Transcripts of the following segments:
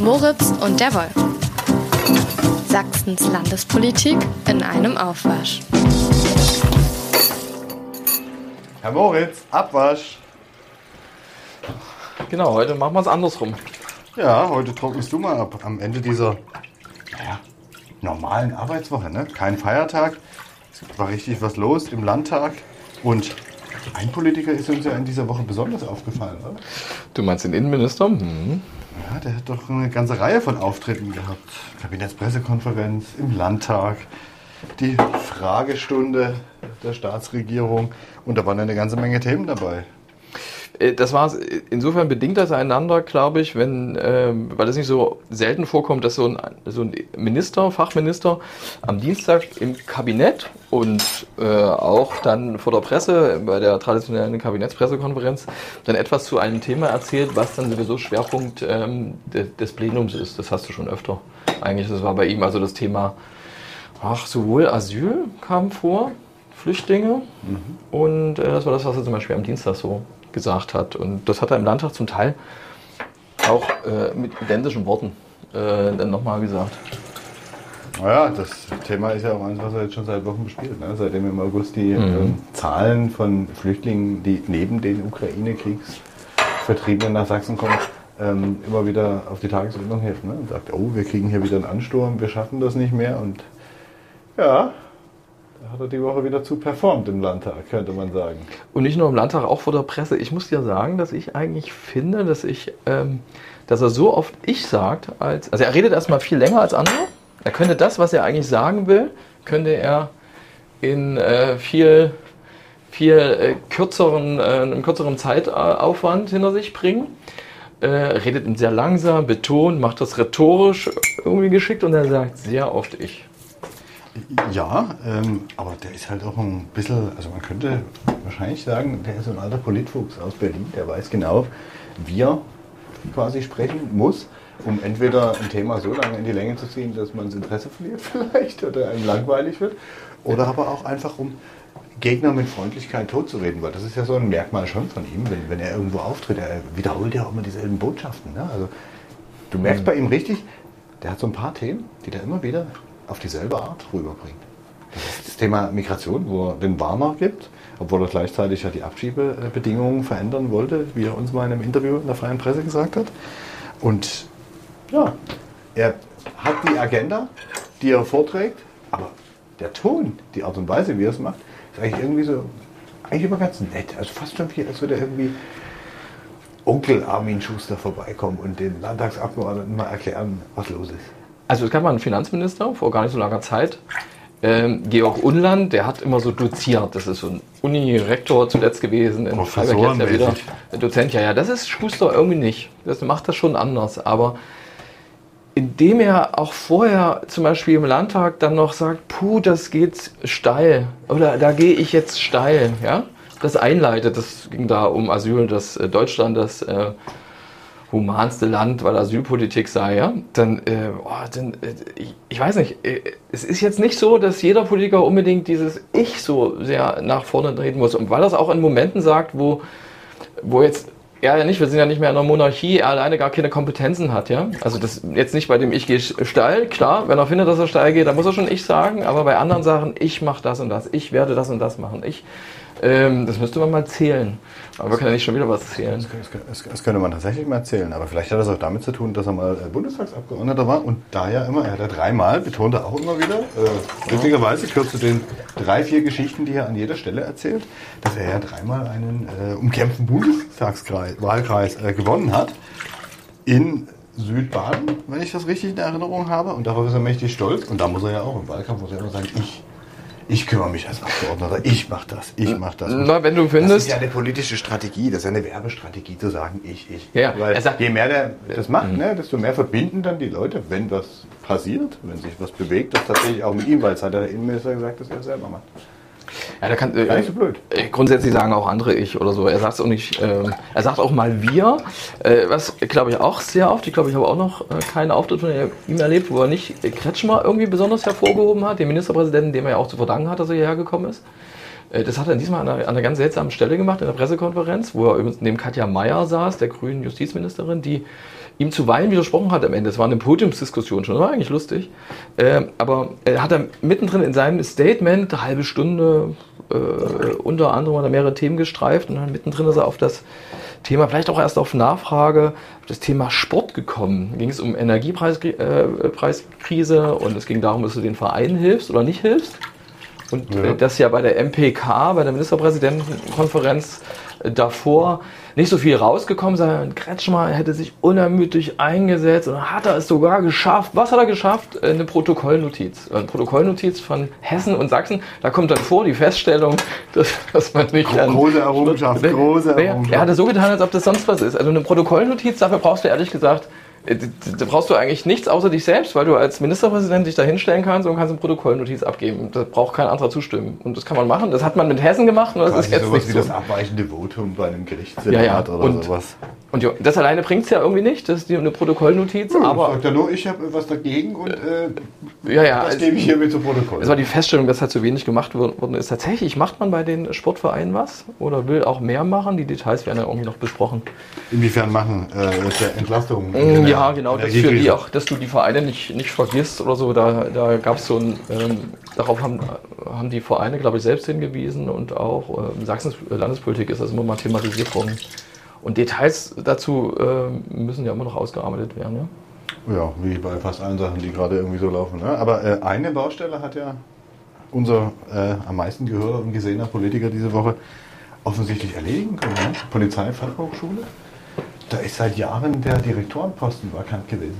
Moritz und der Wolf. Sachsens Landespolitik in einem Aufwasch. Herr Moritz, Abwasch. Genau, heute machen wir es andersrum. Ja, heute trocknest du mal ab. Am Ende dieser naja, normalen Arbeitswoche. Ne? Kein Feiertag. Es war richtig was los im Landtag. Und ein Politiker ist uns ja in dieser Woche besonders aufgefallen, oder? Du meinst den Innenminister? Hm. Ja, der hat doch eine ganze Reihe von Auftritten gehabt. Kabinettspressekonferenz im Landtag, die Fragestunde der Staatsregierung und da waren eine ganze Menge Themen dabei. Äh, das war insofern bedingt das einander, glaube ich, wenn, äh, weil es nicht so selten vorkommt, dass so ein, so ein Minister, Fachminister am Dienstag im Kabinett und äh, auch dann vor der Presse, bei der traditionellen Kabinettspressekonferenz, dann etwas zu einem Thema erzählt, was dann sowieso Schwerpunkt ähm, de, des Plenums ist. Das hast du schon öfter. Eigentlich, das war bei ihm also das Thema, ach, sowohl Asyl kam vor, Flüchtlinge mhm. und äh, das war das, was er zum Beispiel am Dienstag so gesagt hat. Und das hat er im Landtag zum Teil auch äh, mit identischen Worten äh, dann nochmal gesagt. Naja, das Thema ist ja auch eins, was er jetzt schon seit Wochen bespielt. Ne? Seitdem im August die mhm. ähm, Zahlen von Flüchtlingen, die neben den Ukraine-Kriegsvertriebenen nach Sachsen kommen, ähm, immer wieder auf die Tagesordnung helfen. Ne? Und sagt, oh, wir kriegen hier wieder einen Ansturm, wir schaffen das nicht mehr. Und ja, hat er die Woche wieder zu performt im Landtag, könnte man sagen. Und nicht nur im Landtag, auch vor der Presse. Ich muss dir sagen, dass ich eigentlich finde, dass ich, ähm, dass er so oft ich sagt, als, also er redet erstmal viel länger als andere. Er könnte das, was er eigentlich sagen will, könnte er in äh, viel, viel äh, kürzeren, äh, einem kürzeren Zeitaufwand hinter sich bringen. Äh, redet sehr langsam, betont, macht das rhetorisch irgendwie geschickt und er sagt sehr oft ich. Ja, ähm, aber der ist halt auch ein bisschen, also man könnte wahrscheinlich sagen, der ist ein alter Politfuchs aus Berlin, der weiß genau, wie er quasi sprechen muss, um entweder ein Thema so lange in die Länge zu ziehen, dass man das Interesse verliert vielleicht oder einem langweilig wird, oder aber auch einfach um Gegner mit Freundlichkeit totzureden, weil das ist ja so ein Merkmal schon von ihm, wenn, wenn er irgendwo auftritt, er wiederholt ja auch immer dieselben Botschaften. Ne? Also du merkst mhm. bei ihm richtig, der hat so ein paar Themen, die der immer wieder auf dieselbe Art rüberbringt. Das Thema Migration, wo er den Warmer gibt, obwohl er gleichzeitig ja die Abschiebebedingungen verändern wollte, wie er uns mal in einem Interview in der freien Presse gesagt hat. Und ja, er hat die Agenda, die er vorträgt, aber der Ton, die Art und Weise, wie er es macht, ist eigentlich irgendwie so, eigentlich immer ganz nett. Also fast schon wie, als würde irgendwie Onkel Armin Schuster vorbeikommen und den Landtagsabgeordneten mal erklären, was los ist. Also es gab mal einen Finanzminister vor gar nicht so langer Zeit, ähm, Georg Unland, der hat immer so doziert. Das ist so ein Uni-Rektor zuletzt gewesen. In Freiberg jetzt ja wieder Dozent. Ja, ja, das ist Schuster irgendwie nicht. Das macht das schon anders. Aber indem er auch vorher zum Beispiel im Landtag dann noch sagt, puh, das geht steil. Oder da gehe ich jetzt steil. Ja? Das einleitet. Das ging da um Asyl, dass Deutschland das... Äh, humanste Land, weil Asylpolitik sei, ja, dann, äh, oh, dann äh, ich, ich, weiß nicht, äh, es ist jetzt nicht so, dass jeder Politiker unbedingt dieses Ich so sehr nach vorne treten muss. Und weil es auch in Momenten sagt, wo, wo jetzt er ja nicht, wir sind ja nicht mehr in einer Monarchie, er alleine gar keine Kompetenzen hat, ja. Also das jetzt nicht bei dem Ich gehe steil, klar, wenn er findet, dass er steil geht, dann muss er schon Ich sagen, aber bei anderen Sachen, ich mache das und das, ich werde das und das machen, ich, ähm, das müsste man mal zählen. Aber wir können ja nicht schon wieder was zählen. Das, könnte man tatsächlich mal zählen. Aber vielleicht hat das auch damit zu tun, dass er mal äh, Bundestagsabgeordneter war und da ja immer, er hat ja dreimal, betont er auch immer wieder, äh, witzigerweise gehört zu den drei, vier Geschichten, die er an jeder Stelle erzählt, dass er ja dreimal einen äh, umkämpften Bundestagswahlkreis äh, gewonnen hat. In Südbaden, wenn ich das richtig in Erinnerung habe. Und darauf ist er mächtig stolz. Und da muss er ja auch im Wahlkampf muss er immer sagen, ich ich kümmere mich als Abgeordneter, ich mache das, ich mache das. Na, wenn du findest. Das ist ja eine politische Strategie, das ist ja eine Werbestrategie zu sagen, ich, ich. Ja, Weil sagt, je mehr der das macht, mhm. ne, desto mehr verbinden dann die Leute, wenn was passiert, wenn sich was bewegt, das tatsächlich auch mit ihm, weil es hat der Innenminister gesagt, dass er selber macht. Ja, da kann, äh, so blöd. Äh, grundsätzlich sagen auch andere ich oder so. Er sagt auch nicht, äh, er sagt auch mal wir, äh, was glaube ich auch sehr oft. Ich glaube, ich habe auch noch äh, keinen Auftritt von ihm erlebt, wo er nicht Kretschmer irgendwie besonders hervorgehoben hat, den Ministerpräsidenten, dem er ja auch zu verdanken hat, dass er hierher gekommen ist. Äh, das hat er diesmal an einer, an einer ganz seltsamen Stelle gemacht in der Pressekonferenz, wo er neben Katja Mayer saß, der grünen Justizministerin, die ihm zuweilen widersprochen hat am Ende. Es war eine Podiumsdiskussion schon, das war eigentlich lustig. Äh, aber er hat er mittendrin in seinem Statement, eine halbe Stunde, äh, unter anderem hat er mehrere Themen gestreift und dann mittendrin ist er auf das Thema, vielleicht auch erst auf Nachfrage, auf das Thema Sport gekommen. Da ging es um Energiepreiskrise äh, und es ging darum, dass du den Vereinen hilfst oder nicht hilfst. Und ja. Äh, das ja bei der MPK, bei der Ministerpräsidentenkonferenz äh, davor nicht so viel rausgekommen, sondern Kretschmer hätte sich unermüdlich eingesetzt und hat er es sogar geschafft. Was hat er geschafft? Äh, eine Protokollnotiz. Eine Protokollnotiz von Hessen und Sachsen. Da kommt dann vor die Feststellung, dass, dass man nicht... Große Errungenschaft, große Errungenschaft. Er hat es so getan, als ob das sonst was ist. Also eine Protokollnotiz, dafür brauchst du ehrlich gesagt da brauchst du eigentlich nichts außer dich selbst, weil du als Ministerpräsident dich da hinstellen kannst und kannst eine Protokollnotiz abgeben. Da braucht kein anderer zustimmen. Und das kann man machen. Das hat man mit Hessen gemacht und das Quasi ist jetzt sowas nicht wie so. das abweichende Votum bei einem Gerichtssenat Ja, ja. oder Und- sowas. Und das alleine bringt es ja irgendwie nicht. Das ist die, eine Protokollnotiz, Ja, aber sagt er nur, ich habe was dagegen und äh, ja, ja. das gebe ich hiermit zu Protokoll. Es war die Feststellung, dass halt zu wenig gemacht worden ist. Tatsächlich macht man bei den Sportvereinen was oder will auch mehr machen. Die Details werden ja irgendwie noch besprochen. Inwiefern machen äh, der Entlastung? Mm, Ja, genau, das für die auch, dass du die Vereine nicht, nicht vergisst oder so. Da, da gab es so ein, ähm, darauf haben, haben die Vereine, glaube ich, selbst hingewiesen und auch ähm, Sachsens Landespolitik ist das immer mal thematisiert worden. Und Details dazu ähm, müssen ja immer noch ausgearbeitet werden. Ja? Ja, wie bei fast allen Sachen, die gerade irgendwie so laufen. Ne? Aber äh, eine Baustelle hat ja unser äh, am meisten gehörter und gesehener Politiker diese Woche offensichtlich erledigen können. Ne? Polizeifachhochschule. Da ist seit Jahren der Direktorenposten vakant gewesen.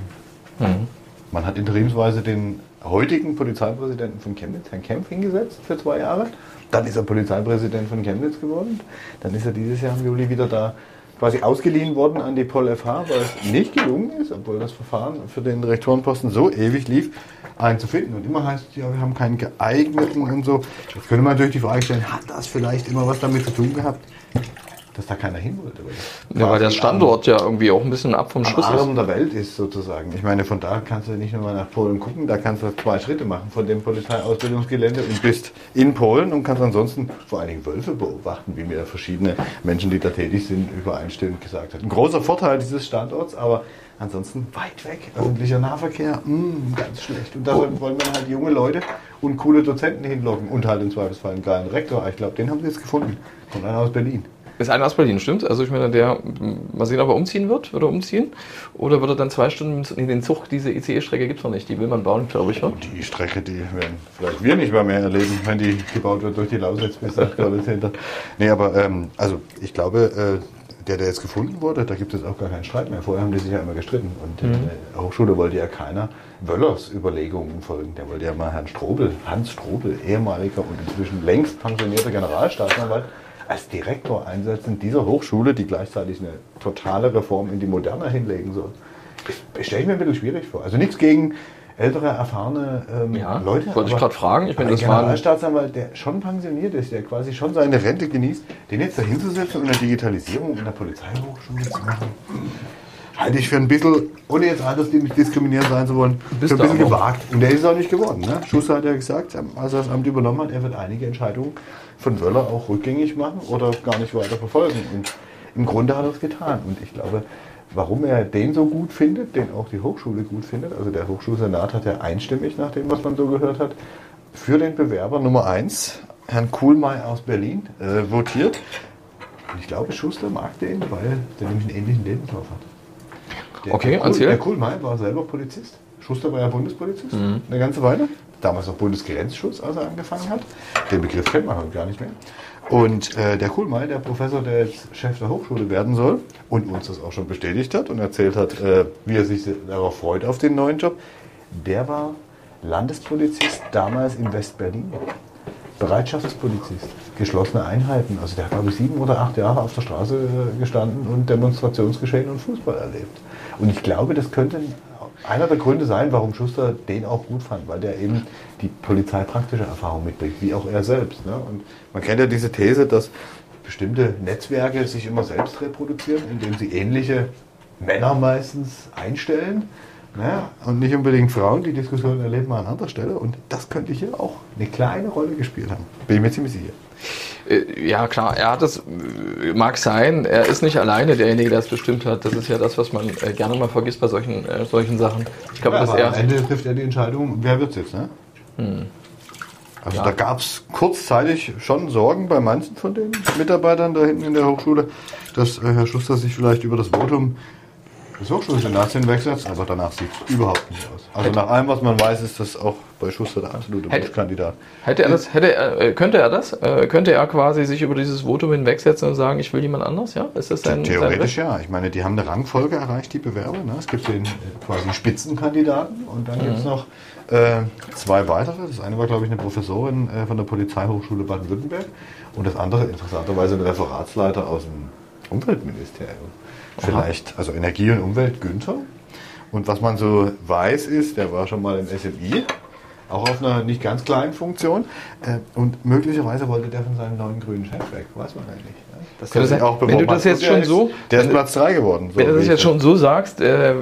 Man hat interimsweise den heutigen Polizeipräsidenten von Chemnitz, Herrn Kempf, hingesetzt für zwei Jahre. Dann ist er Polizeipräsident von Chemnitz geworden. Dann ist er dieses Jahr im Juli wieder da quasi ausgeliehen worden an die Pol FH, weil es nicht gelungen ist, obwohl das Verfahren für den Direktorenposten so ewig lief, einen zu finden. Und immer heißt es, ja, wir haben keinen geeigneten und so. Jetzt könnte man natürlich die Frage stellen, hat das vielleicht immer was damit zu tun gehabt, dass da keiner hin wollte? Weil Ja, weil der Standort ja irgendwie auch ein bisschen ab vom Schuss Arm ist. der Welt ist sozusagen. Ich meine, von da kannst du nicht nur mal nach Polen gucken, da kannst du zwei Schritte machen von dem Polizeiausbildungsgelände und bist in Polen und kannst ansonsten vor allen Dingen Wölfe beobachten, wie mir verschiedene Menschen, die da tätig sind, übereinstimmend gesagt hat. Ein großer Vorteil dieses Standorts, aber ansonsten weit weg. Öffentlicher Nahverkehr, mh, ganz schlecht. Und da wollen wir halt junge Leute und coole Dozenten hinlocken und halt im Zweifelsfall einen geilen Rektor. Ich glaube, den haben sie jetzt gefunden. Von einer aus Berlin. Ist einer aus Berlin, stimmt? Also ich meine, der, mal sehen, ob er umziehen wird. Wird er umziehen? Oder wird er dann zwei Stunden in den Zug, diese ICE-Strecke gibt es noch nicht, die will man bauen, glaube ich. Ja? Die Strecke, die werden vielleicht wir nicht mal mehr erleben, wenn die gebaut wird durch die Lausitz bis nach hinter. Nee, aber ähm, also ich glaube, äh, der, der jetzt gefunden wurde, da gibt es auch gar keinen Streit mehr. Vorher haben die sich ja immer gestritten. Und in der Hochschule wollte ja keiner Wöllers Überlegungen folgen. Der wollte ja mal Herrn Strobel, Hans Strobel, ehemaliger und inzwischen längst pensionierter Generalstaatsanwalt, als Direktor einsetzen dieser Hochschule, die gleichzeitig eine totale Reform in die Moderne hinlegen soll. Stelle ich mir ein bisschen schwierig vor. Also nichts gegen ältere, erfahrene ähm, Ja, Leute. wollte ich gerade fragen. Ich meine, das ein waren- Generalstaatsanwalt, der schon pensioniert ist, der quasi schon seine Rente genießt, den jetzt da hinzusetzen und eine Digitalisierung in der Polizeihochschule zu machen, halte ich für ein bisschen, ohne jetzt altersdiskriminierend sein zu wollen, Bist für ein bisschen gewagt. Und der ist es auch nicht geworden. Ne? Schuster hat ja gesagt, als er das Amt übernommen hat, er wird einige Entscheidungen von Wöller auch rückgängig machen oder gar nicht weiter verfolgen. Und im Grunde hat er es getan. Und ich glaube, warum er den so gut findet, den auch die Hochschule gut findet, also der Hochschulsenat hat ja einstimmig, nach dem, was man so gehört hat, für den Bewerber Nummer 1, Herrn Kuhlmeier aus Berlin, äh, votiert. Und ich glaube, Schuster mag den, weil der nämlich einen ähnlichen Lebenslauf hat. Der, Okay, der, Kuhl, erzähl. der Kuhlmeier war selber Polizist. Schuster war ja Bundespolizist eine ganze Weile. Damals noch Bundesgrenzschutz, als er angefangen hat. Den Begriff kennt man heute gar nicht mehr. Und äh, der Kuhlmeier, der Professor, der jetzt Chef der Hochschule werden soll und uns das auch schon bestätigt hat und erzählt hat, äh, wie er sich darauf freut auf den neuen Job, der war Landespolizist damals in West-Berlin. Bereitschaftspolizist, geschlossene Einheiten. Also der hat, glaube ich, sieben oder acht Jahre auf der Straße äh, gestanden und Demonstrationsgeschehen und Fußball erlebt. Und ich glaube, das könnte einer der Gründe sein, warum Schuster den auch gut fand, weil der eben die polizeipraktische Erfahrung mitbringt, wie auch er selbst. Ne? Und man kennt ja diese These, dass bestimmte Netzwerke sich immer selbst reproduzieren, indem sie ähnliche Männer meistens einstellen. Ja, und nicht unbedingt Frauen. Die Diskussion erleben wir an anderer Stelle. Und das könnte hier auch eine kleine Rolle gespielt haben. Bin ich mir ziemlich sicher. Äh, ja, klar, er hat das, äh, mag sein, er ist nicht alleine derjenige, der es bestimmt hat. Das ist ja das, was man äh, gerne mal vergisst bei solchen, äh, solchen Sachen. Ich glaube, ja, dass er. Am Ende trifft er die Entscheidung, wer wird es jetzt, ne? Hm. Also ja. da gab es kurzzeitig schon Sorgen bei manchen von den Mitarbeitern da hinten in der Hochschule, dass äh, Herr Schuster sich vielleicht über das Votum des Hochschulsenats hinwegsetzt, aber danach sieht es überhaupt nicht aus. Also hätte nach allem, was man weiß, ist das auch bei Schuster der absolute Wunschkandidat. Hätte er das, hätte er, äh, könnte er das? Äh, könnte er quasi sich über dieses Votum hinwegsetzen und sagen, ich will jemand anders? Ja? Ist das sein, Theoretisch sein ja. Ich meine, die haben eine Rangfolge erreicht, die Bewerber. Ne? Es gibt den äh, quasi Spitzenkandidaten und dann mhm. gibt es noch äh, zwei weitere. Das eine war, glaube ich, eine Professorin äh, von der Polizeihochschule Baden-Württemberg und das andere interessanterweise ein Referatsleiter aus dem Umweltministerium. Vielleicht, also Energie und Umwelt Günther. Und was man so weiß ist, der war schon mal im SMI, auch auf einer nicht ganz kleinen Funktion. Äh, und möglicherweise wollte der von seinem neuen grünen Chef weg. Weiß man eigentlich. Das kann sein, auch wenn du das jetzt schon so. Der ist Platz 3 geworden. So wenn du das jetzt schon so sagst, äh,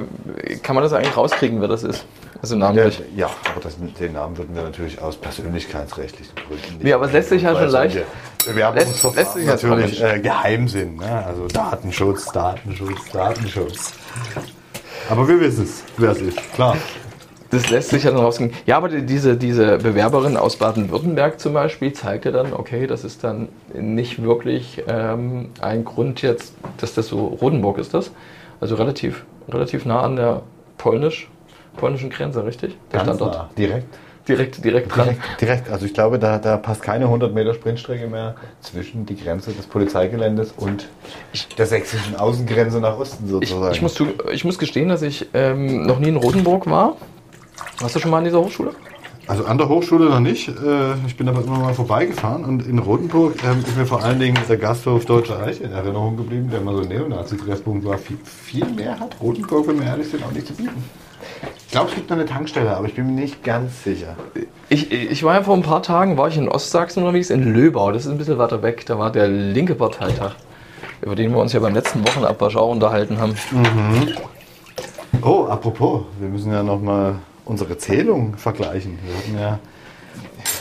kann man das eigentlich rauskriegen, wer das ist. Also namentlich. Ja, ja aber das, den Namen würden wir natürlich aus persönlichkeitsrechtlichen Gründen nicht. Ja, aber es lässt sich ja schon leicht. Lässt natürlich äh, geheim sind. Ne? Also Datenschutz, Datenschutz, Datenschutz. Aber wir wissen es, wer es ist, klar. Das lässt sich ja dann rausgehen. Ja, aber diese, diese Bewerberin aus Baden-Württemberg zum Beispiel zeigte dann, okay, das ist dann nicht wirklich ähm, ein Grund jetzt, dass das so Rodenburg ist das. Also relativ, relativ nah an der polnisch, polnischen Grenze, richtig? Der Ganz Standort. Nah, direkt. Direkt, direkt dran. Direkt, direkt. Also ich glaube, da, da passt keine 100 Meter Sprintstrecke mehr zwischen die Grenze des Polizeigeländes und der sächsischen Außengrenze nach Osten sozusagen. Ich, ich, muss, ich muss gestehen, dass ich ähm, noch nie in Rotenburg war. Warst du schon mal an dieser Hochschule? Also an der Hochschule noch nicht. Äh, ich bin aber immer mal vorbeigefahren und in Rotenburg ähm, ist mir vor allen Dingen der Gasthof Deutscher Reich in Erinnerung geblieben, der mal so ein Neonazi-Treffpunkt war. Viel, viel mehr hat Rotenburg, wenn wir ehrlich sind, auch nicht zu bieten. Ich glaube, es gibt noch eine Tankstelle, aber ich bin mir nicht ganz sicher. Ich, ich war ja vor ein paar Tagen, war ich in Ostsachsen unterwegs, in Löbau. Das ist ein bisschen weiter weg. Da war der linke Parteitag, über den wir uns ja beim letzten Wochenabwasch auch unterhalten haben. Mhm. Oh, apropos, wir müssen ja nochmal unsere Zählung vergleichen. Wir hatten ja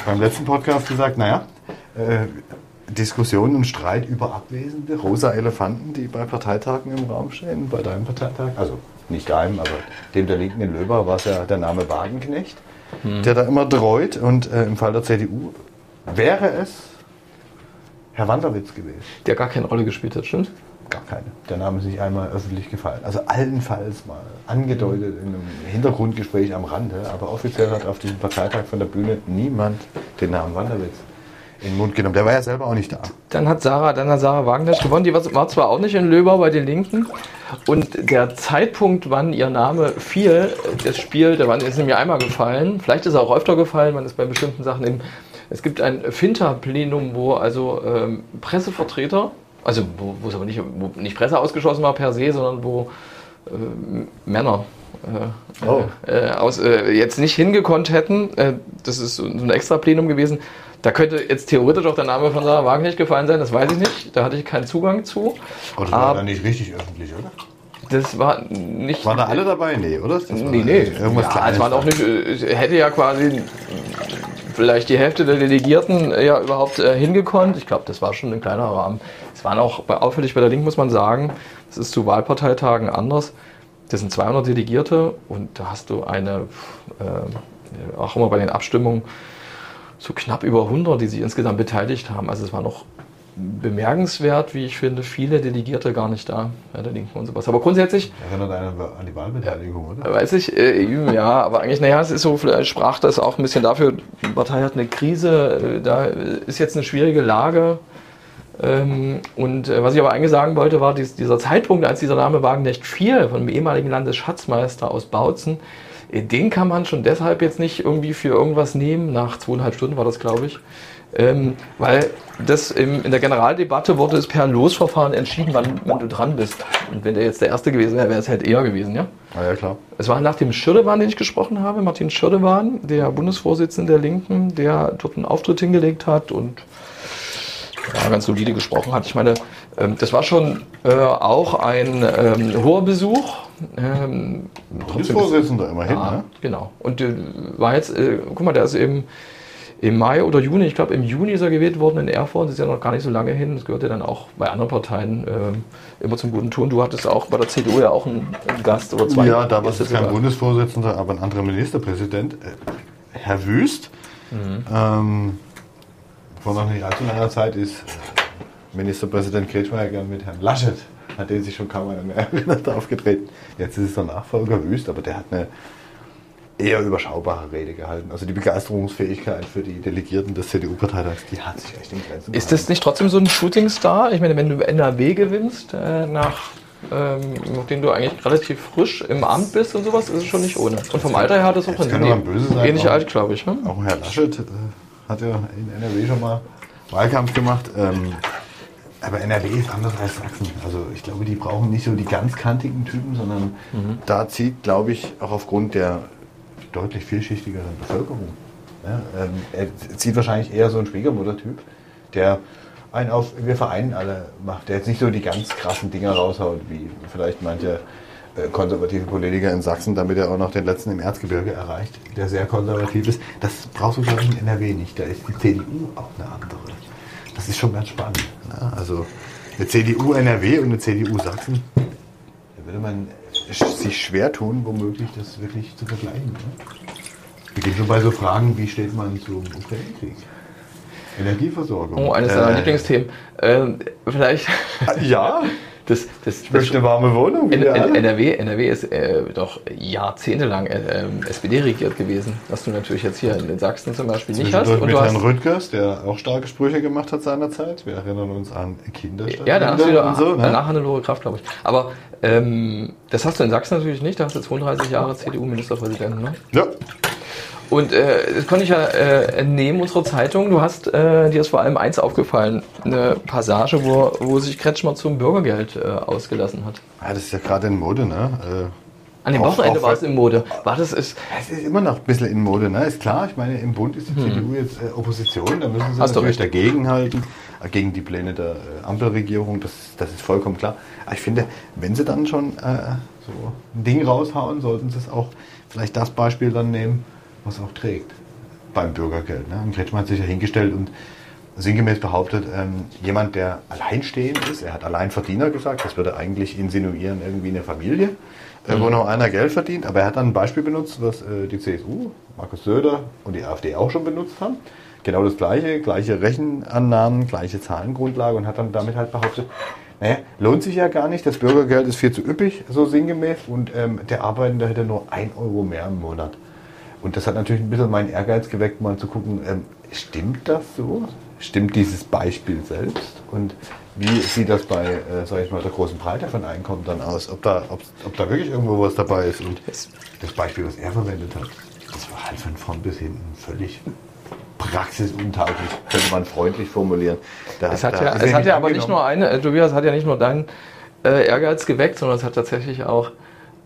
beim letzten Podcast gesagt, naja, äh, Diskussion und Streit über Abwesende, rosa Elefanten, die bei Parteitagen im Raum stehen, bei deinem Parteitag, also nicht deinem, aber dem der Linken in Löber war es ja der Name Wagenknecht, hm. der da immer dreut. Und äh, im Fall der CDU wäre es Herr Wanderwitz gewesen. Der gar keine Rolle gespielt hat, stimmt? Gar keine. Der Name ist nicht einmal öffentlich gefallen. Also allenfalls mal angedeutet in einem Hintergrundgespräch am Rande, aber offiziell hat auf diesem Parteitag von der Bühne niemand den Namen Wanderwitz in den Mund genommen. Der war ja selber auch nicht da. Dann hat Sarah, dann hat Sarah Wagner gewonnen. Die war zwar auch nicht in Löbau bei den Linken. Und der Zeitpunkt, wann ihr Name fiel, das Spiel, der ist nämlich einmal gefallen. Vielleicht ist er auch öfter gefallen. Man ist bei bestimmten Sachen im. Es gibt ein Finter-Plenum, wo also ähm, Pressevertreter, also wo, wo es aber nicht, wo nicht Presse ausgeschlossen war per se, sondern wo äh, Männer äh, oh. äh, aus, äh, jetzt nicht hingekonnt hätten. Äh, das ist so ein extra Plenum gewesen. Da könnte jetzt theoretisch auch der Name von Sarah Wagenknecht gefallen sein, das weiß ich nicht. Da hatte ich keinen Zugang zu. Aber das war dann nicht richtig öffentlich, oder? Das war nicht. Waren da alle dabei? Nee, oder? Das nee, nee. Irgendwas ja, es waren auch nicht. Äh, hätte ja quasi vielleicht die Hälfte der Delegierten ja überhaupt äh, hingekonnt. Ich glaube, das war schon ein kleiner Rahmen. Es waren auch auffällig bei der Link, muss man sagen. Das ist zu Wahlparteitagen anders. Das sind 200 Delegierte und da hast du eine, äh, auch immer bei den Abstimmungen, so knapp über 100, die sich insgesamt beteiligt haben. Also es war noch bemerkenswert, wie ich finde, viele Delegierte gar nicht da bei der Linken und sowas. Aber grundsätzlich. Erinnert einer an die Wahlbeteiligung, oder? Weiß ich, äh, ja, aber eigentlich, naja, es ist so, vielleicht sprach das auch ein bisschen dafür, die Partei hat eine Krise, äh, da ist jetzt eine schwierige Lage. Ähm, und äh, was ich aber eigentlich sagen wollte, war dieser Zeitpunkt, als dieser Name Wagenknecht fiel, von dem ehemaligen Landesschatzmeister aus Bautzen, den kann man schon deshalb jetzt nicht irgendwie für irgendwas nehmen. Nach zweieinhalb Stunden war das, glaube ich. Ähm, weil das im, in der Generaldebatte wurde es per Losverfahren entschieden, wann, wann, du dran bist. Und wenn der jetzt der Erste gewesen wäre, wäre es halt eher gewesen, ja? Ah, ja, klar. Es war nach dem Schirdewan, den ich gesprochen habe, Martin Schirdewan, der Bundesvorsitzende der Linken, der dort einen Auftritt hingelegt hat und ja, ganz solide gesprochen hat. Ich meine, das war schon äh, auch ein ähm, hoher Besuch. Ähm, Bundesvorsitzender immerhin, ja, ne? Genau. Und äh, war jetzt, äh, guck mal, der ist eben im Mai oder Juni, ich glaube im Juni ist er gewählt worden in Erfurt, das ist ja noch gar nicht so lange hin. Das gehört ja dann auch bei anderen Parteien äh, immer zum guten Ton. Du hattest auch bei der CDU ja auch einen, einen Gast oder zwei. Ja, da war es kein. Bundesvorsitzender, aber ein anderer Ministerpräsident, äh, Herr Wüst. Mhm. Ähm, vor noch nicht allzu langer Zeit ist Ministerpräsident Kretschmer gern mit Herrn Laschet, hat den sich schon kaum einer mehr erinnert, aufgetreten. Jetzt ist es der Nachfolger Wüst, aber der hat eine eher überschaubare Rede gehalten. Also die Begeisterungsfähigkeit für die Delegierten des CDU-Parteitags, die hat sich echt in Grenzen Ist das nicht trotzdem so ein Shootingstar? Ich meine, wenn du NRW gewinnst, äh, nach ähm, nachdem du eigentlich relativ frisch im Amt bist und sowas, ist es schon nicht ohne. Und vom Alter her hat es auch ein böse sein. Ähnlich alt, glaube ich. Ne? Auch Herr Laschet äh, hat ja in NRW schon mal Wahlkampf gemacht. Ähm, aber NRW ist anders als Sachsen. Also ich glaube, die brauchen nicht so die ganz kantigen Typen, sondern mhm. da zieht, glaube ich, auch aufgrund der deutlich vielschichtigeren Bevölkerung. Ja, ähm, er zieht wahrscheinlich eher so ein Schwiegermutter-Typ, der einen auf, wir vereinen alle macht, der jetzt nicht so die ganz krassen Dinger raushaut, wie vielleicht manche äh, konservative Politiker in Sachsen, damit er auch noch den letzten im Erzgebirge erreicht, der sehr konservativ ist. Das brauchst du, glaube ich, in NRW nicht. Da ist die CDU auch eine andere. Das ist schon ganz spannend. Ne? Also eine CDU NRW und eine CDU Sachsen, da würde man sich schwer tun, womöglich das wirklich zu vergleichen. Ne? Beginnt schon bei so Fragen, wie steht man zum Ukraine-Krieg? Energieversorgung. Oh, eines deiner äh, Lieblingsthemen. Ähm, vielleicht. Ja. Das, das, ich möchte eine warme Wohnung. N NRW, NRW ist äh, doch jahrzehntelang äh, ähm, SPD regiert gewesen, was du natürlich jetzt hier in Sachsen zum Beispiel nicht hast. Und mit Herrn Rüttgers, der auch starke Sprüche gemacht hat seinerzeit. Wir erinnern uns an Kinderstadt. Ja, da hast du wieder so, ne? nach Hannelore Kraft, glaube ich. Aber ähm, das hast du in Sachsen natürlich nicht. Da hast du 32 Jahre CDU-Ministerpräsidenten. Ne? Ja. Und äh, das konnte ich ja äh, entnehmen unserer Zeitung. Du hast, äh, dir ist vor allem eins aufgefallen, eine Passage, wo, wo sich Kretschmer zum Bürgergeld äh, ausgelassen hat. Ja, das ist ja gerade in Mode, ne? Äh, An dem Wochenende war es in Mode. War das ist es ist immer noch ein bisschen in Mode, ne? Ist klar, ich meine, im Bund ist die hm. CDU jetzt äh, Opposition, da müssen sie Hast natürlich dagegenhalten, äh, gegen die Pläne der äh, Ampelregierung, das, das ist vollkommen klar. Aber ich finde, wenn sie dann schon äh, so ein Ding raushauen, sollten sie es auch vielleicht das Beispiel dann nehmen was auch trägt beim Bürgergeld. Ne? Und Kretschmann hat sich ja hingestellt und sinngemäß behauptet, ähm, jemand, der alleinstehend ist, er hat Alleinverdiener gesagt, das würde eigentlich insinuieren, irgendwie eine Familie, äh, mhm. wo noch einer Geld verdient, aber er hat dann ein Beispiel benutzt, was äh, die CSU, Markus Söder und die AfD auch schon benutzt haben. Genau das gleiche, gleiche Rechenannahmen, gleiche Zahlengrundlage und hat dann damit halt behauptet, naja, lohnt sich ja gar nicht, das Bürgergeld ist viel zu üppig, so sinngemäß, und ähm, der Arbeitende hätte nur ein Euro mehr im Monat. Und das hat natürlich ein bisschen meinen Ehrgeiz geweckt, mal zu gucken, ähm, stimmt das so? Stimmt dieses Beispiel selbst? Und wie sieht das bei, äh, sag ich mal, der großen Breite von Einkommen dann aus? Ob da, ob, ob da wirklich irgendwo was dabei ist? Und das Beispiel, was er verwendet hat, das war halt von vorn bis hinten völlig praxisuntauglich, könnte man freundlich formulieren. Da, es hat ja, es hat ja aber nicht nur eine, äh, Tobias hat ja nicht nur deinen äh, Ehrgeiz geweckt, sondern es hat tatsächlich auch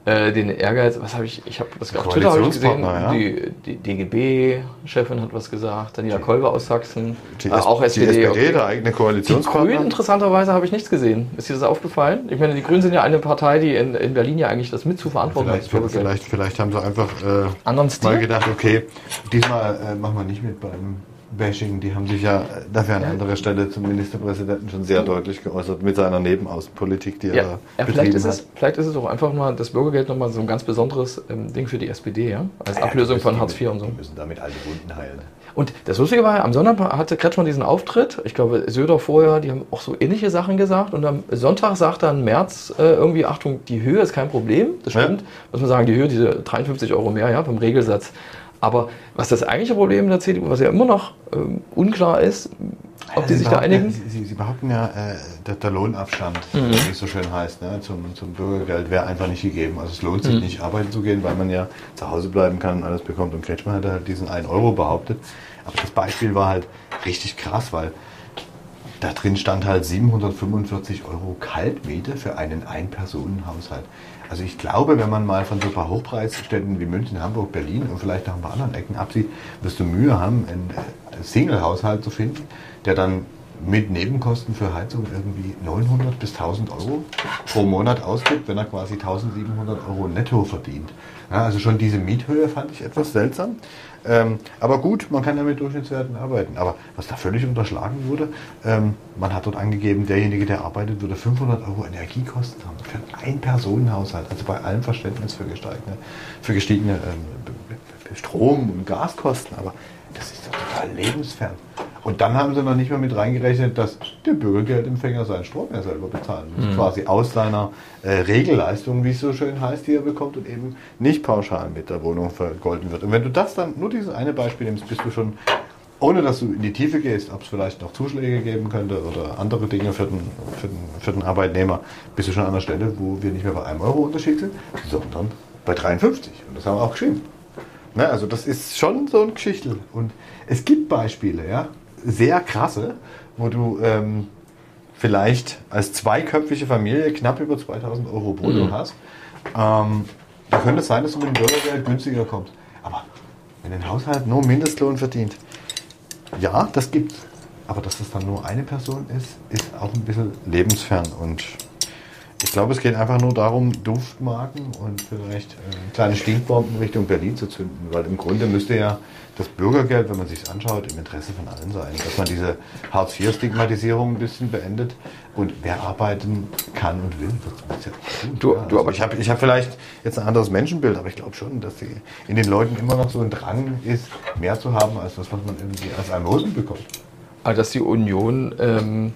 äh, den Ehrgeiz, was habe ich, ich habe das auf Twitter ich gesehen, ja. die, die DGB-Chefin hat was gesagt, Daniela Kolber aus Sachsen, die, äh, auch SPD. Die SPD, der eigene Koalitionspartner. Die Grünen, interessanterweise, habe ich nichts gesehen. Ist dir das aufgefallen? Ich meine, die Grünen sind ja eine Partei, die in, in Berlin ja eigentlich das mit zu verantworten vielleicht, hat. Vielleicht, vielleicht haben sie einfach äh, mal gedacht, okay, diesmal äh, machen wir nicht mit beim Bashing, die haben sich ja dafür an anderer Stelle zum Ministerpräsidenten schon sehr deutlich geäußert mit seiner Nebenaußenpolitik, die ja. er ja, vielleicht ist, es, vielleicht ist es auch einfach mal das Bürgergeld nochmal so ein ganz besonderes ähm, Ding für die SPD, ja? als ja, Ablösung von Hartz IV und so. Die müssen damit alle Wunden heilen. Und das Lustige war, am Sonntag hatte Kretschmann diesen Auftritt. Ich glaube, Söder vorher, die haben auch so ähnliche Sachen gesagt. Und am Sonntag sagt dann März äh, irgendwie, Achtung, die Höhe ist kein Problem. Das stimmt. Ja. Muss man sagen, die Höhe, diese 53 Euro mehr, ja, vom Regelsatz. Aber was das eigentliche Problem der CDU, was ja immer noch ähm, unklar ist, ob die sich da einigen? Ja, sie, sie, behaupten ja, äh, der, der, Lohnabstand, mhm. wie es so schön heißt, ne, zum, zum Bürgergeld wäre einfach nicht gegeben. Also es lohnt sich mhm. nicht, arbeiten zu gehen, weil man ja zu Hause bleiben kann und alles bekommt. Und Kretschmann hat halt diesen 1 Euro behauptet. Aber das Beispiel war halt richtig krass, weil da drin stand halt 745 Euro Kaltmiete für einen Ein-Personen-Haushalt. Also ich glaube, wenn man mal von so ein paar Hochpreisstädten wie München, Hamburg, Berlin und vielleicht auch ein paar anderen Ecken absieht, wirst du Mühe haben, einen Single-Haushalt zu finden, der dann mit Nebenkosten für Heizung irgendwie 900 bis 1000 Euro pro Monat ausgibt, wenn er quasi 1700 Euro netto verdient. Ja, also schon diese Miethöhe fand ich etwas seltsam. Ähm, aber gut, man kann ja mit Durchschnittswerten arbeiten. Aber was da völlig unterschlagen wurde, ähm, man hat dort angegeben, derjenige, der arbeitet, würde 500 Euro Energiekosten haben für ein Personenhaushalt. Also bei allem Verständnis für gestiegene, für gestiegene ähm, Strom- und Gaskosten. Aber das ist doch total lebensfern. Und dann haben sie noch nicht mal mit reingerechnet, dass der Bürgergeldempfänger seinen Strom ja selber bezahlen muss. Mhm. Quasi aus seiner äh, Regelleistung, wie es so schön heißt, die er bekommt und eben nicht pauschal mit der Wohnung vergolten wird. Und wenn du das dann, nur dieses eine Beispiel nimmst, bist du schon, ohne dass du in die Tiefe gehst, ob es vielleicht noch Zuschläge geben könnte oder andere Dinge für den, für, den, für den Arbeitnehmer, bist du schon an der Stelle, wo wir nicht mehr bei einem Euro Unterschied sind, sondern bei 53. Und das haben wir auch geschrieben. Ne, also das ist schon so ein Geschichtel. Und es gibt Beispiele, ja sehr krasse, wo du ähm, vielleicht als zweiköpfige Familie knapp über 2000 Euro brutto mhm. hast. Ähm, da könnte es sein, dass du mit dem Bürgergeld günstiger kommst. Aber wenn ein Haushalt nur Mindestlohn verdient, ja, das gibt's. Aber dass das dann nur eine Person ist, ist auch ein bisschen lebensfern. Und ich glaube, es geht einfach nur darum, Duftmarken und vielleicht äh, kleine Stinkbomben Richtung Berlin zu zünden. Weil im Grunde müsste ja das Bürgergeld, wenn man sich anschaut, im Interesse von allen sein. Dass man diese Hartz-IV-Stigmatisierung ein bisschen beendet und wer arbeiten kann und will, wird es ja tun. Du, ja, du, also ich habe ich hab vielleicht jetzt ein anderes Menschenbild, aber ich glaube schon, dass die, in den Leuten immer noch so ein Drang ist, mehr zu haben, als das, was man irgendwie als Almosen bekommt. Also dass die Union ähm,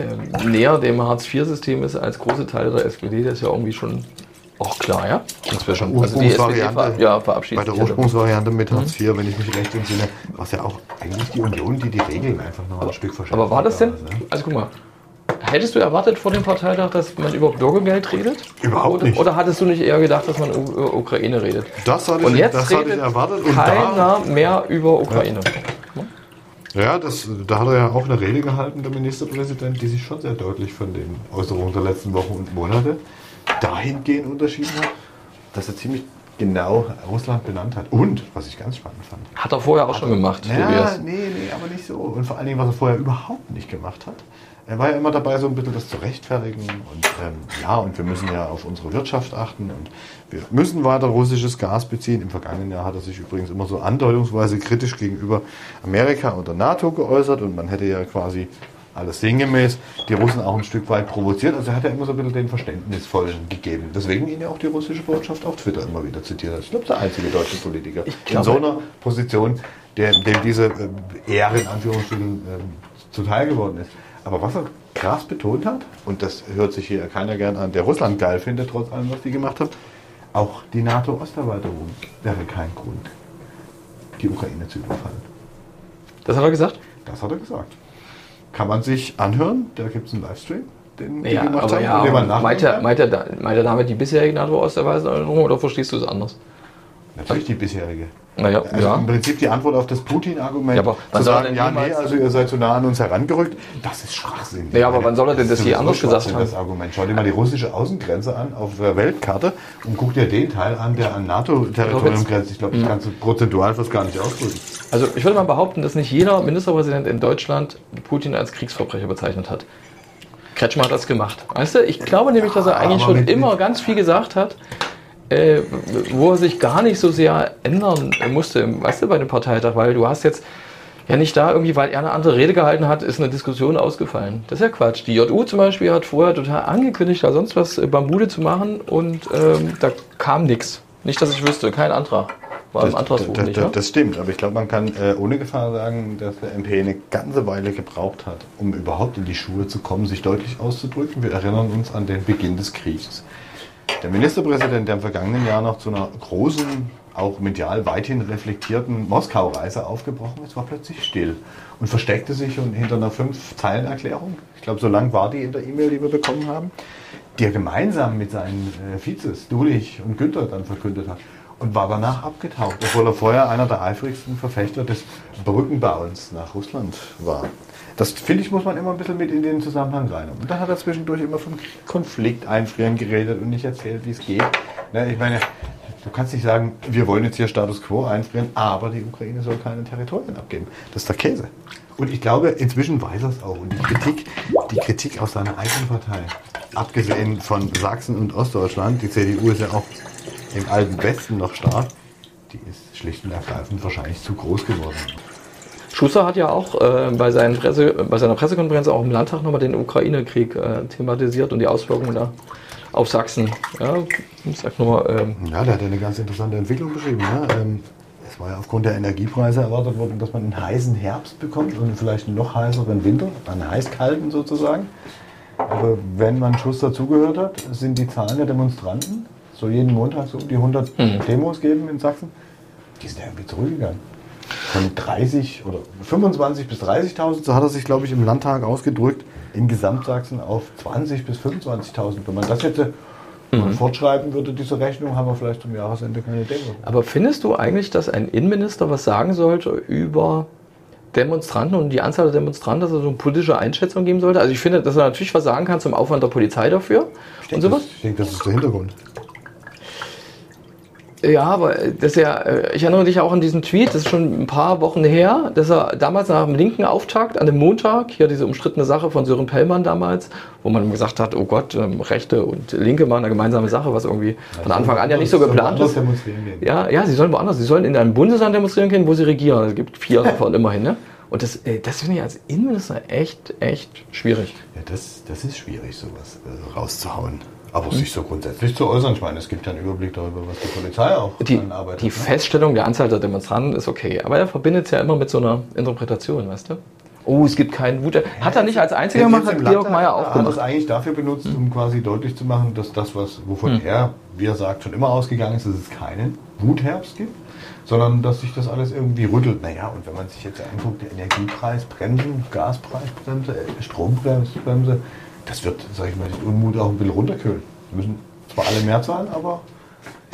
ähm, näher dem Hartz-IV-System ist als große Teile der SPD, das ist ja irgendwie schon auch klar, ja? Das wäre schon also die ver ja, verabschiedet. Bei der Ursprungsvariante mit Hartz IV, wenn ich mich recht entsinne, war es ja auch eigentlich die Union, die die Regeln einfach noch ein Stück verschärft Aber war das denn? Ne? Also guck mal, Hättest du erwartet vor dem Parteitag, dass man über Bürgergeld redet? Überhaupt oder, nicht. Oder hattest du nicht eher gedacht, dass man über Ukraine redet? Das hatte und ich, jetzt das hatte ich erwartet. Und keiner mehr über Ukraine. Ja, das, da hat er ja auch eine Rede gehalten, der Ministerpräsident, die sich schon sehr deutlich von den Äußerungen der letzten Wochen und Monate dahingehend unterschieden hat, dass er ziemlich genau Russland benannt hat. Und, was ich ganz spannend fand. Hat er vorher auch schon gemacht. Ja, nee, nee, aber nicht so. Und vor allen Dingen, was er vorher überhaupt nicht gemacht hat. Er war ja immer dabei, so ein bisschen das zu rechtfertigen. Und ähm, ja, und wir müssen ja auf unsere Wirtschaft achten und wir müssen weiter russisches Gas beziehen. Im vergangenen Jahr hat er sich übrigens immer so andeutungsweise kritisch gegenüber Amerika und der NATO geäußert und man hätte ja quasi alles sinngemäß, die Russen auch ein Stück weit provoziert. Also er hat ja immer so ein bisschen den Verständnisvollen gegeben. Deswegen ihn ja auch die russische Botschaft auf Twitter immer wieder zitiert hat. Ich glaube, der einzige deutsche Politiker in so einer Position, der, dem diese äh, Ehre in Anführungsstrichen äh, zuteil geworden ist. Aber was er krass betont hat, und das hört sich hier keiner gern an, der Russland geil findet, trotz allem, was die gemacht haben, auch die NATO-Osterweiterung wäre kein Grund, die Ukraine zu überfallen. Das hat er gesagt? Das hat er gesagt kann man sich anhören. Da gibt es einen Livestream, den ja, die gemacht haben. Ja, den man meint, er, meint, er, meint er damit die bisherige NATO-Osterweiterung oder verstehst du es anders? Natürlich die bisherige. Naja, also ja. im Prinzip die Antwort auf das Putin-Argument ja, zu sagen, ja, nee, also ihr seid zu nah an uns herangerückt, das ist Schwachsinn. Ja, aber wann soll er denn das, das hier anders gesagt haben? Das Argument. Schau dir mal die russische Außengrenze an auf der Weltkarte und guck dir den Teil an, der an NATO-Territorium grenzt. Ich glaube, das kannst du prozentual fast gar nicht ausdrücken. Also ich würde mal behaupten, dass nicht jeder Ministerpräsident in Deutschland Putin als Kriegsverbrecher bezeichnet hat. Kretschmer hat das gemacht. Weißt du, ich glaube nämlich, dass er eigentlich schon immer ganz viel gesagt hat, äh, wo er sich gar nicht so sehr ändern musste, weißt du, bei dem Parteitag, weil du hast jetzt ja nicht da irgendwie, weil er eine andere Rede gehalten hat, ist eine Diskussion ausgefallen. Das ist ja Quatsch. Die JU zum Beispiel hat vorher total angekündigt, da sonst was äh, Bambude zu machen und ähm, da kam nichts. Nicht, dass ich wüsste, kein Antrag. War das, im Antragsbuch das, nicht, das, das stimmt, aber ich glaube, man kann äh, ohne Gefahr sagen, dass der MP eine ganze Weile gebraucht hat, um überhaupt in die Schuhe zu kommen, sich deutlich auszudrücken. Wir erinnern uns an den Beginn des Krieges. Der Ministerpräsident, der im vergangenen Jahr noch zu einer großen, auch medial weithin reflektierten Moskau-Reise aufgebrochen ist, war plötzlich still und versteckte sich hinter einer Fünf-Zeilen-Erklärung. Ich glaube, so lang war die in der E-Mail, die wir bekommen haben, die er gemeinsam mit seinen äh, Vizes, Dulich und Günther, dann verkündet hat und war danach abgetaucht, obwohl er vorher einer der eifrigsten Verfechter des Brückenbauens nach Russland war. Das finde ich, muss man immer ein bisschen mit in den Zusammenhang rein. Und dann hat er zwischendurch immer vom Konflikt einfrieren geredet und nicht erzählt, wie es geht. Ne, ich meine, du kannst nicht sagen, wir wollen jetzt hier Status quo einfrieren, aber die Ukraine soll keine Territorien abgeben. Das ist der Käse. Und ich glaube, inzwischen weiß er es auch. Und die Kritik, die Kritik aus seiner eigenen Partei, abgesehen von Sachsen und Ostdeutschland, die CDU ist ja auch im alten Westen noch stark, die ist schlicht und ergreifend wahrscheinlich zu groß geworden. Schuster hat ja auch äh, bei, Presse, bei, seiner Pressekonferenz auch im Landtag nochmal den Ukraine-Krieg äh, thematisiert und die Auswirkungen da auf Sachsen. Ja, sag nochmal, ähm, ja, der hat eine ganz interessante Entwicklung beschrieben. Ne? Ähm, es war ja aufgrund der Energiepreise erwartet worden, dass man einen heißen Herbst bekommt und vielleicht einen noch heißeren Winter, einen heißkalten sozusagen. Aber wenn man Schuster zugehört hat, sind die Zahlen der Demonstranten, so jeden Montag so um die 100 mhm. Demos geben in Sachsen, die sind irgendwie zurückgegangen von 30 oder 25 bis 30.000, so hat er sich, glaube ich, im Landtag ausgedrückt, in Gesamtsachsen auf 20 bis 25.000. Wenn man das hätte mhm. fortschreiben würde, diese Rechnung, haben wir vielleicht zum Jahresende keine Demo. Aber findest du eigentlich, dass ein Innenminister was sagen sollte über Demonstranten und die Anzahl der Demonstranten, dass er so eine politische Einschätzung geben sollte? Also ich finde, dass er natürlich was sagen kann zum Aufwand der Polizei dafür ich und denke, sowas. Das, ich denke, das ist der Hintergrund. Ja, aber das ja, äh, ich erinnere dich auch an diesen Tweet, das ist schon ein paar Wochen her, dass er damals nach dem linken Auftakt an dem Montag, hier diese umstrittene Sache von Sören Pellmann damals, wo man gesagt hat, oh Gott, ähm, Rechte und Linke machen eine gemeinsame Sache, was irgendwie von Anfang an ja nicht so geplant ist. Ja, ja, sie sollen woanders, sie sollen in einem Bundesland demonstrieren gehen, wo sie regieren. Es gibt vier davon immerhin, ne? Und das, äh, das finde ich als Innenminister echt, echt schwierig. Ja, das, das ist schwierig, sowas äh, rauszuhauen. Aber sich so grundsätzlich zu äußern, ich meine, es gibt ja einen Überblick darüber, was die Polizei auch die, arbeitet. Die ne? Feststellung der Anzahl der Demonstranten ist okay, aber er verbindet es ja immer mit so einer Interpretation, weißt du? Oh, es gibt keinen Wut. Hat er nicht als einziger gemacht, hat Georg Mayer auch gemacht. Hat das eigentlich dafür benutzt, um hm. quasi deutlich zu machen, dass das, was, wovon hm. er, wie er sagt, schon immer ausgegangen ist, dass es keinen Wutherbst gibt, sondern dass sich das alles irgendwie rüttelt. Naja, und wenn man sich jetzt anguckt, der Energiepreisbremsen, Gaspreisbremse, äh, Strombremse, das wird, sag ich mal, den Unmut auch ein bisschen runterkühlen. Wir müssen zwar alle mehr zahlen, aber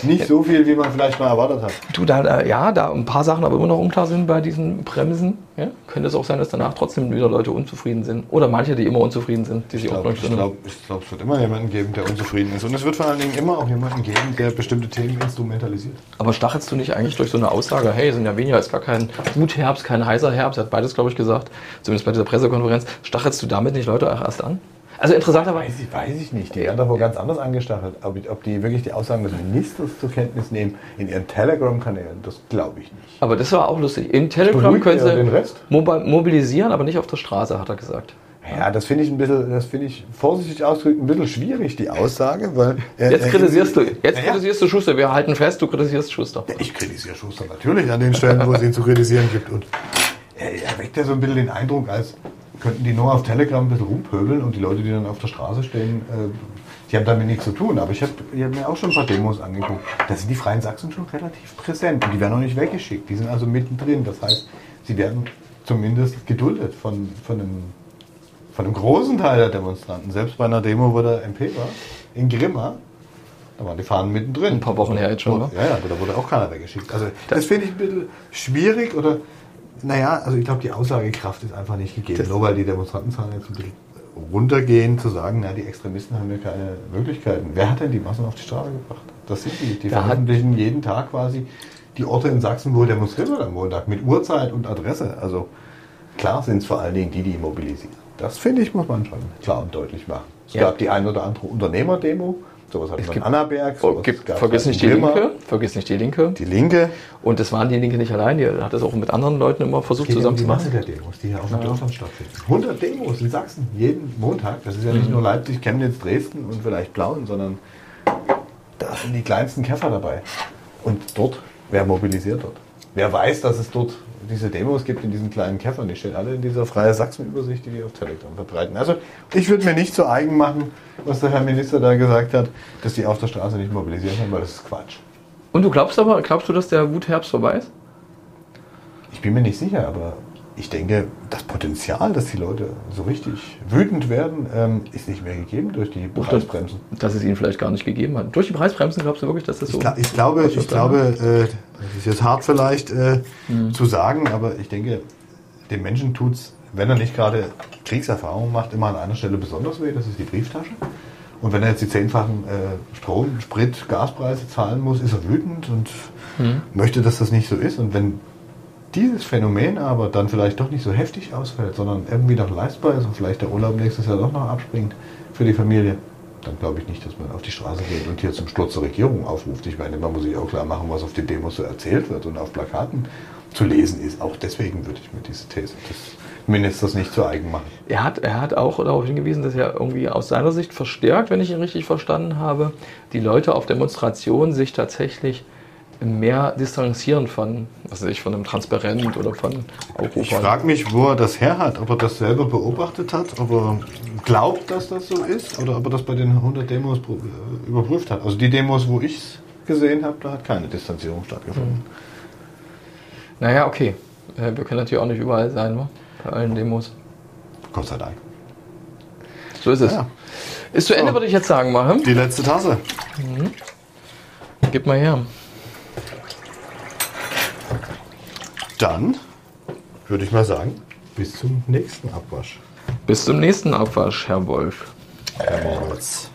nicht so viel, wie man vielleicht mal erwartet hat. Du, da, ja, da ein paar Sachen aber immer noch unklar sind bei diesen Bremsen. Ja? Könnte es auch sein, dass danach trotzdem wieder Leute unzufrieden sind. Oder manche, die immer unzufrieden sind, die sich auch Ich glaube, glaub, es wird immer jemanden geben, der unzufrieden ist. Und es wird vor allen Dingen immer auch jemanden geben, der bestimmte Themen instrumentalisiert. Aber stachelst du nicht eigentlich durch so eine Aussage, hey, sind ja weniger, ist gar kein Gutherbst, kein heißer Herbst, hat beides, glaube ich, gesagt, zumindest bei dieser Pressekonferenz, stachelst du damit nicht Leute auch erst an? Also interessanterweise. Weiß ich, weiß ich nicht. Die haben doch wohl ganz anders angestachelt. Ob, ob die wirklich die Aussagen des Ministers zur Kenntnis nehmen in ihren Telegram-Kanälen, das glaube ich nicht. Aber das war auch lustig. In Telegram können sie mobilisieren, aber nicht auf der Straße, hat er gesagt. Ja, das finde ich ein bisschen, das finde ich vorsichtig ausgedrückt ein bisschen schwierig, die Aussage, weil. Äh, jetzt kritisierst du, jetzt ja, kritisierst du Schuster. Wir halten fest, du kritisierst Schuster. Ja, ich kritisiere Schuster natürlich an den Stellen, wo es ihn zu kritisieren gibt. Und er weckt ja so ein bisschen den Eindruck, als könnten die nur auf Telegram ein bisschen rumpöbeln und die Leute, die dann auf der Straße stehen, äh, die haben damit nichts zu tun. Aber ich habe hab mir auch schon ein paar Demos angeguckt. Da sind die Freien Sachsen schon relativ präsent und die werden noch nicht weggeschickt. Die sind also mittendrin. Das heißt, sie werden zumindest geduldet von, von, einem, von einem großen Teil der Demonstranten. Selbst bei einer Demo, wo der MP war, in Grimma, da waren die Fahnen mittendrin. Ein paar Wochen her jetzt schon, Ja, ja, da wurde auch keiner weggeschickt. Also das, das finde ich ein bisschen schwierig oder naja, also ich glaube, die Aussagekraft ist einfach nicht gegeben. Das Nur weil die Demonstrantenzahlen jetzt ein bisschen runtergehen, zu sagen, na, die Extremisten haben ja keine Möglichkeiten. Wer hat denn die Massen auf die Straße gebracht? Das sind die. Die veröffentlichen jeden Tag quasi die Orte in Sachsen, wo demonstriert wird am Montag, mit Uhrzeit und Adresse. Also klar sind es vor allen Dingen die, die mobilisieren. Das finde ich, muss man schon klar und deutlich machen. Es ja. gab die ein oder andere Unternehmerdemo, Sowas hat es man Annaberg. Gibt, vergiss nicht die Linke. Vergiss nicht die Linke. Die Linke. Und das waren die Linke nicht allein. Die hat es auch mit anderen Leuten immer versucht zusammen zu machen. die Demos, die hier auf dem ja. Dörfern stattfinden. 100 Demos in Sachsen, jeden Montag. Das ist ja nicht mhm. nur Leipzig, Chemnitz, Dresden und vielleicht Plauen, sondern da sind die kleinsten Käfer dabei. Und dort, wer mobilisiert dort? Wer weiß, dass es dort diese Demos gibt in diesen kleinen Käffern. Die stehen alle in dieser Freie Sachsen-Übersicht, die die auf Telegram verbreiten. Also ich würde mir nicht zu eigen machen, was der Herr Minister da gesagt hat, dass die auf der Straße nicht mobilisieren können, weil das ist Quatsch. Und du glaubst aber, glaubst du, dass der Wutherbst vorbei ist? Ich bin mir nicht sicher, aber ich denke, das Potenzial, dass die Leute so richtig wütend werden, ähm, ist nicht mehr gegeben durch die Preisbremsen. Dass es ihnen vielleicht gar nicht gegeben hat. Durch die Preisbremsen glaubst du wirklich, dass das so ist? Ich, glaube, ich glaube äh, das ist jetzt hart vielleicht äh, mhm. zu sagen, aber ich denke, dem Menschen tut es, wenn er nicht gerade Kriegserfahrung macht, immer an einer Stelle besonders weh, das ist die Brieftasche. Und wenn er jetzt die zehnfachen äh, Strom, Sprit, Gaspreise zahlen muss, ist er wütend und mhm. möchte, dass das nicht so ist. Und wenn dieses Phänomen aber dann vielleicht doch nicht so heftig ausfällt, sondern irgendwie noch leistbar ist und vielleicht der Urlaub nächstes Jahr doch noch abspringt für die Familie, dann glaube ich nicht, dass man auf die Straße geht und hier zum Sturz der Regierung aufruft. Ich meine, man muss sich auch klar machen, was auf den Demos so erzählt wird und auf Plakaten zu lesen ist. Auch deswegen würde ich mir diese These des Ministers nicht zu eigen machen. Er hat, er hat auch darauf hingewiesen, dass er irgendwie aus seiner Sicht verstärkt, wenn ich ihn richtig verstanden habe, die Leute auf Demonstrationen sich tatsächlich mehr distanzieren von, was weiß ich, von einem Transparent oder von Europa. Ich frage mich, wo er das her hat, ob er das selber beobachtet hat, ob er glaubt, dass das so ist oder ob er das bei den 100 Demos äh, überprüft hat. Also die Demos, wo ich es gesehen habe, da hat keine Distanzierung stattgefunden. Mhm. Naja, okay. Äh, wir können natürlich auch nicht überall sein, ne? bei allen Demos. Gott sei Dank. So ist es. Ja. Ist zu Ende, so. würde ich jetzt sagen, machen. Die letzte Tasse. Mhm. Gib mal her. Dann würde ich mal sagen, bis zum nächsten Abwasch. Bis zum nächsten Abwasch, Herr Wolf. Herr Moritz.